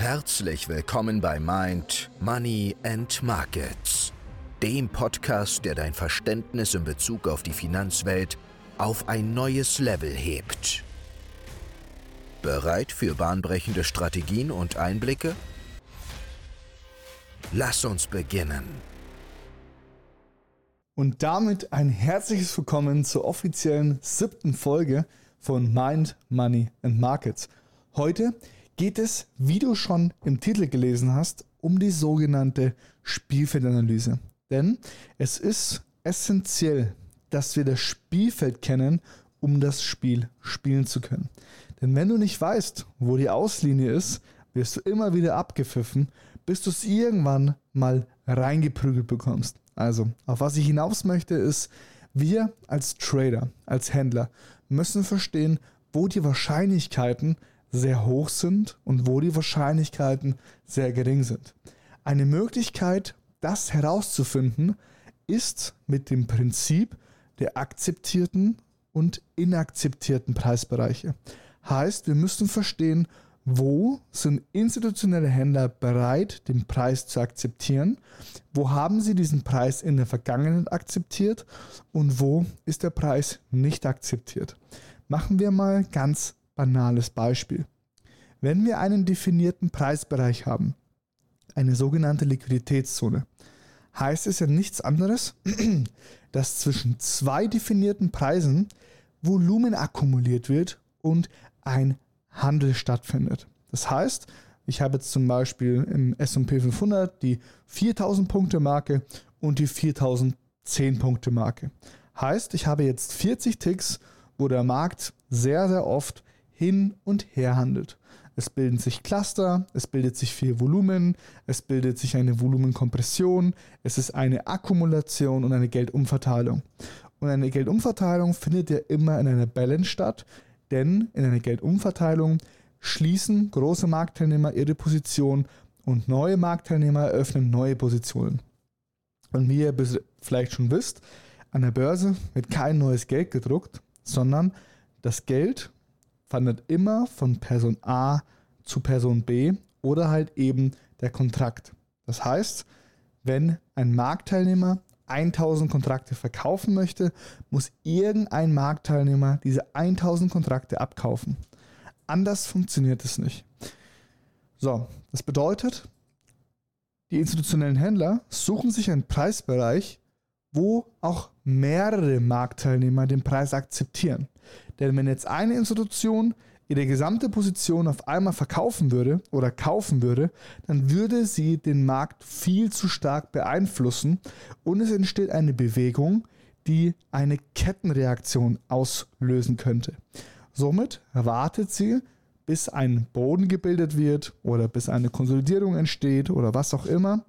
Herzlich willkommen bei Mind, Money and Markets, dem Podcast, der dein Verständnis in Bezug auf die Finanzwelt auf ein neues Level hebt. Bereit für bahnbrechende Strategien und Einblicke? Lass uns beginnen. Und damit ein herzliches Willkommen zur offiziellen siebten Folge von Mind, Money and Markets. Heute geht es, wie du schon im Titel gelesen hast, um die sogenannte Spielfeldanalyse. Denn es ist essentiell, dass wir das Spielfeld kennen, um das Spiel spielen zu können. Denn wenn du nicht weißt, wo die Auslinie ist, wirst du immer wieder abgepfiffen, bis du es irgendwann mal reingeprügelt bekommst. Also, auf was ich hinaus möchte, ist, wir als Trader, als Händler müssen verstehen, wo die Wahrscheinlichkeiten sehr hoch sind und wo die Wahrscheinlichkeiten sehr gering sind. Eine Möglichkeit, das herauszufinden, ist mit dem Prinzip der akzeptierten und inakzeptierten Preisbereiche. Heißt, wir müssen verstehen, wo sind institutionelle Händler bereit, den Preis zu akzeptieren? Wo haben sie diesen Preis in der Vergangenheit akzeptiert? Und wo ist der Preis nicht akzeptiert? Machen wir mal ganz banales Beispiel. Wenn wir einen definierten Preisbereich haben, eine sogenannte Liquiditätszone, heißt es ja nichts anderes, dass zwischen zwei definierten Preisen Volumen akkumuliert wird und ein Handel stattfindet. Das heißt, ich habe jetzt zum Beispiel im S&P 500 die 4000 Punkte Marke und die 4010 Punkte Marke. Heißt, ich habe jetzt 40 Ticks, wo der Markt sehr, sehr oft hin und her handelt. Es bilden sich Cluster, es bildet sich viel Volumen, es bildet sich eine Volumenkompression, es ist eine Akkumulation und eine Geldumverteilung. Und eine Geldumverteilung findet ja immer in einer Balance statt, denn in einer Geldumverteilung schließen große Marktteilnehmer ihre Position und neue Marktteilnehmer eröffnen neue Positionen. Und wie ihr vielleicht schon wisst, an der Börse wird kein neues Geld gedruckt, sondern das Geld wandert immer von Person A zu Person B oder halt eben der Kontrakt. Das heißt, wenn ein Marktteilnehmer 1000 Kontrakte verkaufen möchte, muss irgendein Marktteilnehmer diese 1000 Kontrakte abkaufen. Anders funktioniert es nicht. So, das bedeutet, die institutionellen Händler suchen sich einen Preisbereich, wo auch mehrere Marktteilnehmer den Preis akzeptieren. Denn wenn jetzt eine Institution ihre gesamte Position auf einmal verkaufen würde oder kaufen würde, dann würde sie den Markt viel zu stark beeinflussen und es entsteht eine Bewegung, die eine Kettenreaktion auslösen könnte. Somit wartet sie, bis ein Boden gebildet wird oder bis eine Konsolidierung entsteht oder was auch immer,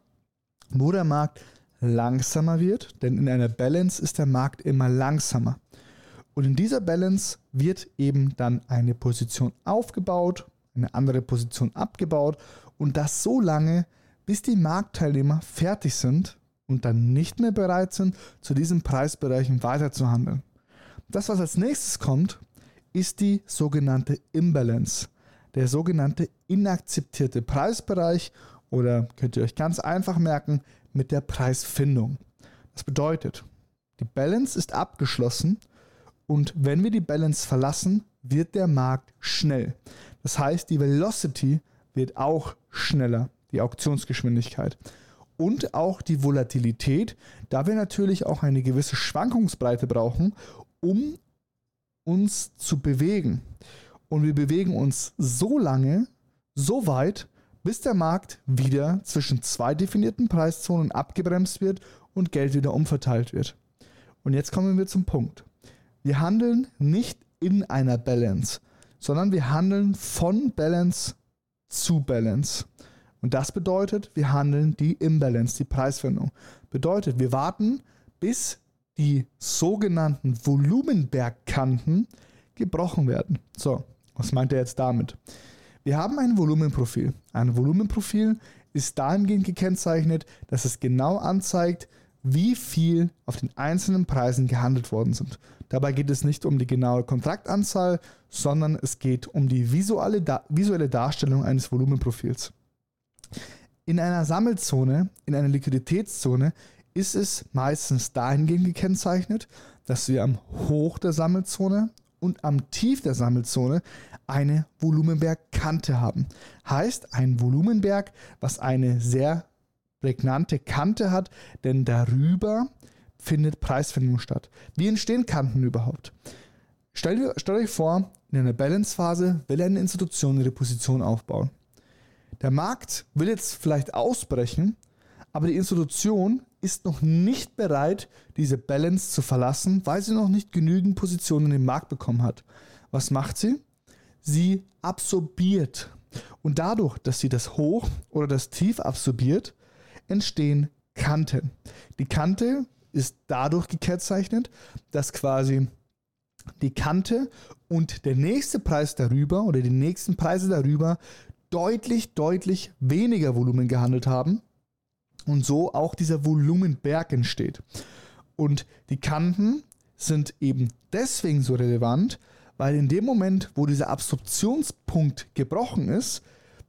wo der Markt langsamer wird, denn in einer Balance ist der Markt immer langsamer. Und in dieser Balance wird eben dann eine Position aufgebaut, eine andere Position abgebaut und das so lange, bis die Marktteilnehmer fertig sind und dann nicht mehr bereit sind, zu diesen Preisbereichen weiterzuhandeln. Das, was als nächstes kommt, ist die sogenannte Imbalance, der sogenannte inakzeptierte Preisbereich oder könnt ihr euch ganz einfach merken mit der Preisfindung. Das bedeutet, die Balance ist abgeschlossen und wenn wir die Balance verlassen, wird der Markt schnell. Das heißt, die Velocity wird auch schneller, die Auktionsgeschwindigkeit. Und auch die Volatilität, da wir natürlich auch eine gewisse Schwankungsbreite brauchen, um uns zu bewegen. Und wir bewegen uns so lange, so weit, bis der Markt wieder zwischen zwei definierten Preiszonen abgebremst wird und Geld wieder umverteilt wird. Und jetzt kommen wir zum Punkt. Wir handeln nicht in einer Balance, sondern wir handeln von Balance zu Balance. Und das bedeutet, wir handeln die Imbalance, die Preisfindung. Bedeutet, wir warten, bis die sogenannten Volumenbergkanten gebrochen werden. So, was meint er jetzt damit? Wir haben ein Volumenprofil. Ein Volumenprofil ist dahingehend gekennzeichnet, dass es genau anzeigt, wie viel auf den einzelnen Preisen gehandelt worden sind. Dabei geht es nicht um die genaue Kontraktanzahl, sondern es geht um die visuelle, visuelle Darstellung eines Volumenprofils. In einer Sammelzone, in einer Liquiditätszone, ist es meistens dahingehend gekennzeichnet, dass wir am Hoch der Sammelzone und am Tief der Sammelzone eine Volumenbergkante haben. Heißt ein Volumenberg, was eine sehr prägnante Kante hat, denn darüber findet Preisfindung statt. Wie entstehen Kanten überhaupt? Stellt, stellt euch vor, in einer Balance-Phase will eine Institution ihre Position aufbauen. Der Markt will jetzt vielleicht ausbrechen, aber die Institution ist noch nicht bereit, diese Balance zu verlassen, weil sie noch nicht genügend Positionen im Markt bekommen hat. Was macht sie? Sie absorbiert. Und dadurch, dass sie das Hoch oder das Tief absorbiert, entstehen Kanten. Die Kante ist dadurch gekennzeichnet, dass quasi die Kante und der nächste Preis darüber oder die nächsten Preise darüber deutlich, deutlich weniger Volumen gehandelt haben und so auch dieser Volumenberg entsteht. Und die Kanten sind eben deswegen so relevant, weil in dem Moment, wo dieser Absorptionspunkt gebrochen ist,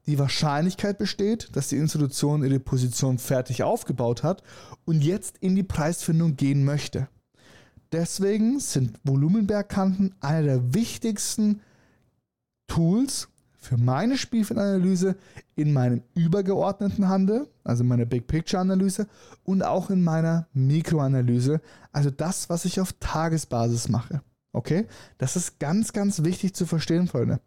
die Wahrscheinlichkeit besteht, dass die Institution ihre Position fertig aufgebaut hat und jetzt in die Preisfindung gehen möchte. Deswegen sind Volumenbergkanten einer der wichtigsten Tools für meine Spielfeldanalyse in meinem übergeordneten Handel, also meiner Big Picture Analyse und auch in meiner Mikroanalyse, also das, was ich auf Tagesbasis mache. Okay? Das ist ganz, ganz wichtig zu verstehen, Freunde.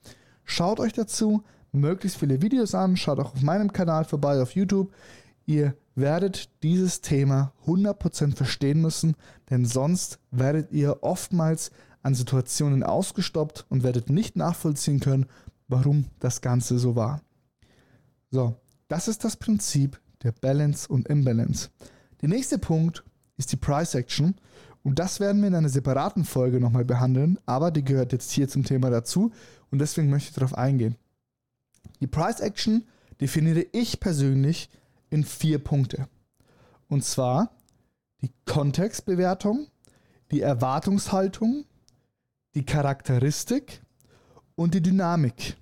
Schaut euch dazu möglichst viele Videos an, schaut auch auf meinem Kanal vorbei auf YouTube. Ihr werdet dieses Thema 100% verstehen müssen, denn sonst werdet ihr oftmals an Situationen ausgestoppt und werdet nicht nachvollziehen können, warum das Ganze so war. So, das ist das Prinzip der Balance und Imbalance. Der nächste Punkt ist die Price Action und das werden wir in einer separaten Folge nochmal behandeln, aber die gehört jetzt hier zum Thema dazu und deswegen möchte ich darauf eingehen. Die Price Action definiere ich persönlich in vier Punkte. Und zwar die Kontextbewertung, die Erwartungshaltung, die Charakteristik und die Dynamik.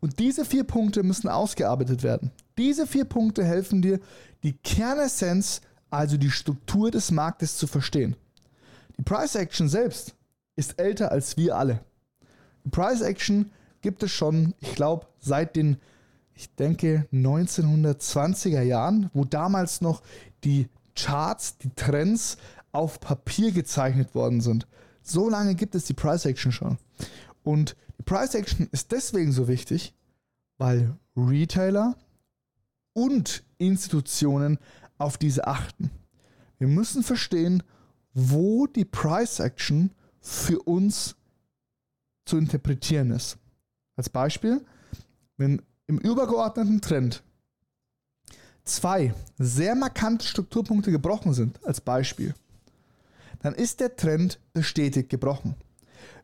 Und diese vier Punkte müssen ausgearbeitet werden. Diese vier Punkte helfen dir, die Kernessenz, also die Struktur des Marktes zu verstehen. Die Price Action selbst ist älter als wir alle. Die Price Action gibt es schon, ich glaube, seit den, ich denke, 1920er Jahren, wo damals noch die Charts, die Trends auf Papier gezeichnet worden sind. So lange gibt es die Price Action schon. Und Price Action ist deswegen so wichtig, weil Retailer und Institutionen auf diese achten. Wir müssen verstehen, wo die Price Action für uns zu interpretieren ist. Als Beispiel, wenn im übergeordneten Trend zwei sehr markante Strukturpunkte gebrochen sind, als Beispiel, dann ist der Trend bestätigt gebrochen.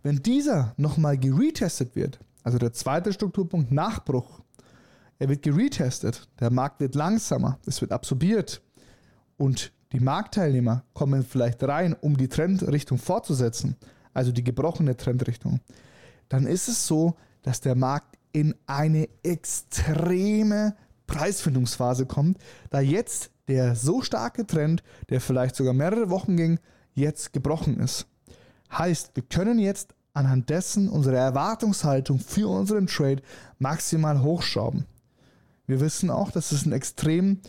Wenn dieser nochmal geretestet wird, also der zweite Strukturpunkt Nachbruch, er wird geretestet, der Markt wird langsamer, es wird absorbiert und die Marktteilnehmer kommen vielleicht rein, um die Trendrichtung fortzusetzen, also die gebrochene Trendrichtung, dann ist es so, dass der Markt in eine extreme Preisfindungsphase kommt, da jetzt der so starke Trend, der vielleicht sogar mehrere Wochen ging, jetzt gebrochen ist. Heißt, wir können jetzt anhand dessen unsere Erwartungshaltung für unseren Trade maximal hochschrauben. Wir wissen auch, dass es ein extrem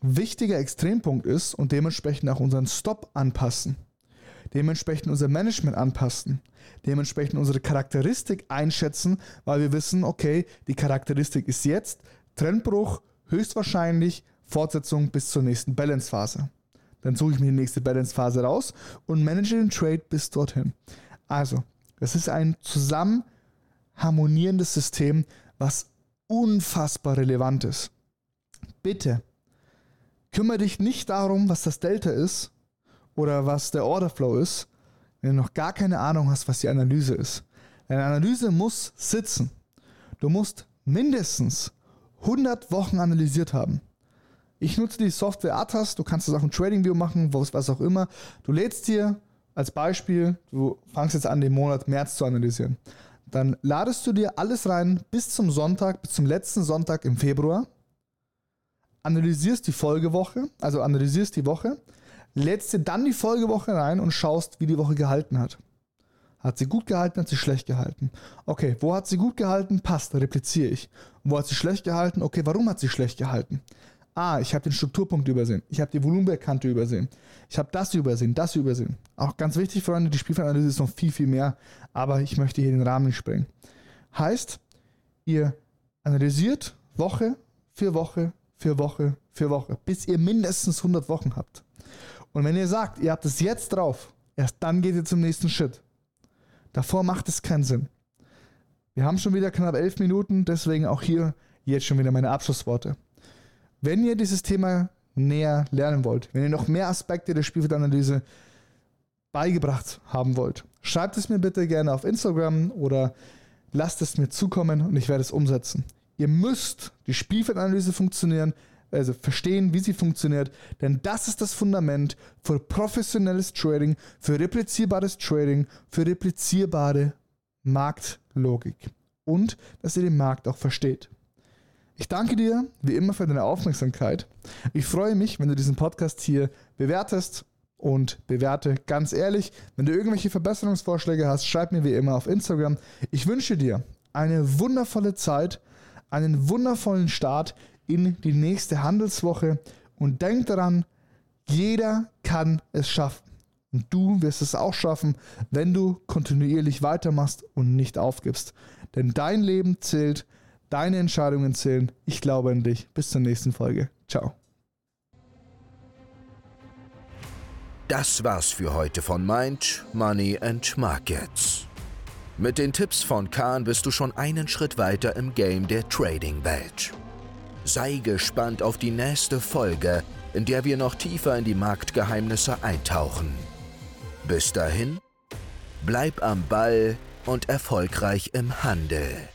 wichtiger Extrempunkt ist und dementsprechend auch unseren Stop anpassen dementsprechend unser Management anpassen, dementsprechend unsere Charakteristik einschätzen, weil wir wissen, okay, die Charakteristik ist jetzt Trendbruch, höchstwahrscheinlich Fortsetzung bis zur nächsten Balance-Phase. Dann suche ich mir die nächste Balance-Phase raus und manage den Trade bis dorthin. Also, das ist ein zusammen harmonierendes System, was unfassbar relevant ist. Bitte, kümmere dich nicht darum, was das Delta ist, oder was der Orderflow ist, wenn du noch gar keine Ahnung hast, was die Analyse ist. Deine Analyse muss sitzen. Du musst mindestens 100 Wochen analysiert haben. Ich nutze die Software Atas, du kannst das auch im Trading-View machen, was auch immer. Du lädst dir als Beispiel, du fangst jetzt an, den Monat März zu analysieren. Dann ladest du dir alles rein bis zum Sonntag, bis zum letzten Sonntag im Februar. analysierst die Folgewoche, also analysierst die Woche, lädst dir dann die Folgewoche rein und schaust, wie die Woche gehalten hat. Hat sie gut gehalten, hat sie schlecht gehalten? Okay, wo hat sie gut gehalten? Passt, repliziere ich. Wo hat sie schlecht gehalten? Okay, warum hat sie schlecht gehalten? Ah, ich habe den Strukturpunkt übersehen. Ich habe die Volumenbekannte übersehen. Ich habe das übersehen, das übersehen. Auch ganz wichtig, Freunde, die Spielfeldanalyse ist noch viel, viel mehr, aber ich möchte hier den Rahmen sprengen. Heißt, ihr analysiert Woche für Woche für Woche für Woche, bis ihr mindestens 100 Wochen habt. Und wenn ihr sagt, ihr habt es jetzt drauf, erst dann geht ihr zum nächsten Schritt. Davor macht es keinen Sinn. Wir haben schon wieder knapp elf Minuten, deswegen auch hier jetzt schon wieder meine Abschlussworte. Wenn ihr dieses Thema näher lernen wollt, wenn ihr noch mehr Aspekte der Spielfeldanalyse beigebracht haben wollt, schreibt es mir bitte gerne auf Instagram oder lasst es mir zukommen und ich werde es umsetzen. Ihr müsst die Spielfeldanalyse funktionieren, also verstehen, wie sie funktioniert, denn das ist das Fundament für professionelles Trading, für replizierbares Trading, für replizierbare Marktlogik und dass ihr den Markt auch versteht. Ich danke dir wie immer für deine Aufmerksamkeit. Ich freue mich, wenn du diesen Podcast hier bewertest und bewerte ganz ehrlich. Wenn du irgendwelche Verbesserungsvorschläge hast, schreib mir wie immer auf Instagram. Ich wünsche dir eine wundervolle Zeit, einen wundervollen Start in die nächste Handelswoche und denk daran, jeder kann es schaffen. Und du wirst es auch schaffen, wenn du kontinuierlich weitermachst und nicht aufgibst. Denn dein Leben zählt, deine Entscheidungen zählen. Ich glaube an dich. Bis zur nächsten Folge. Ciao. Das war's für heute von Mind, Money and Markets. Mit den Tipps von Kahn bist du schon einen Schritt weiter im Game der Trading-Welt. Sei gespannt auf die nächste Folge, in der wir noch tiefer in die Marktgeheimnisse eintauchen. Bis dahin, bleib am Ball und erfolgreich im Handel.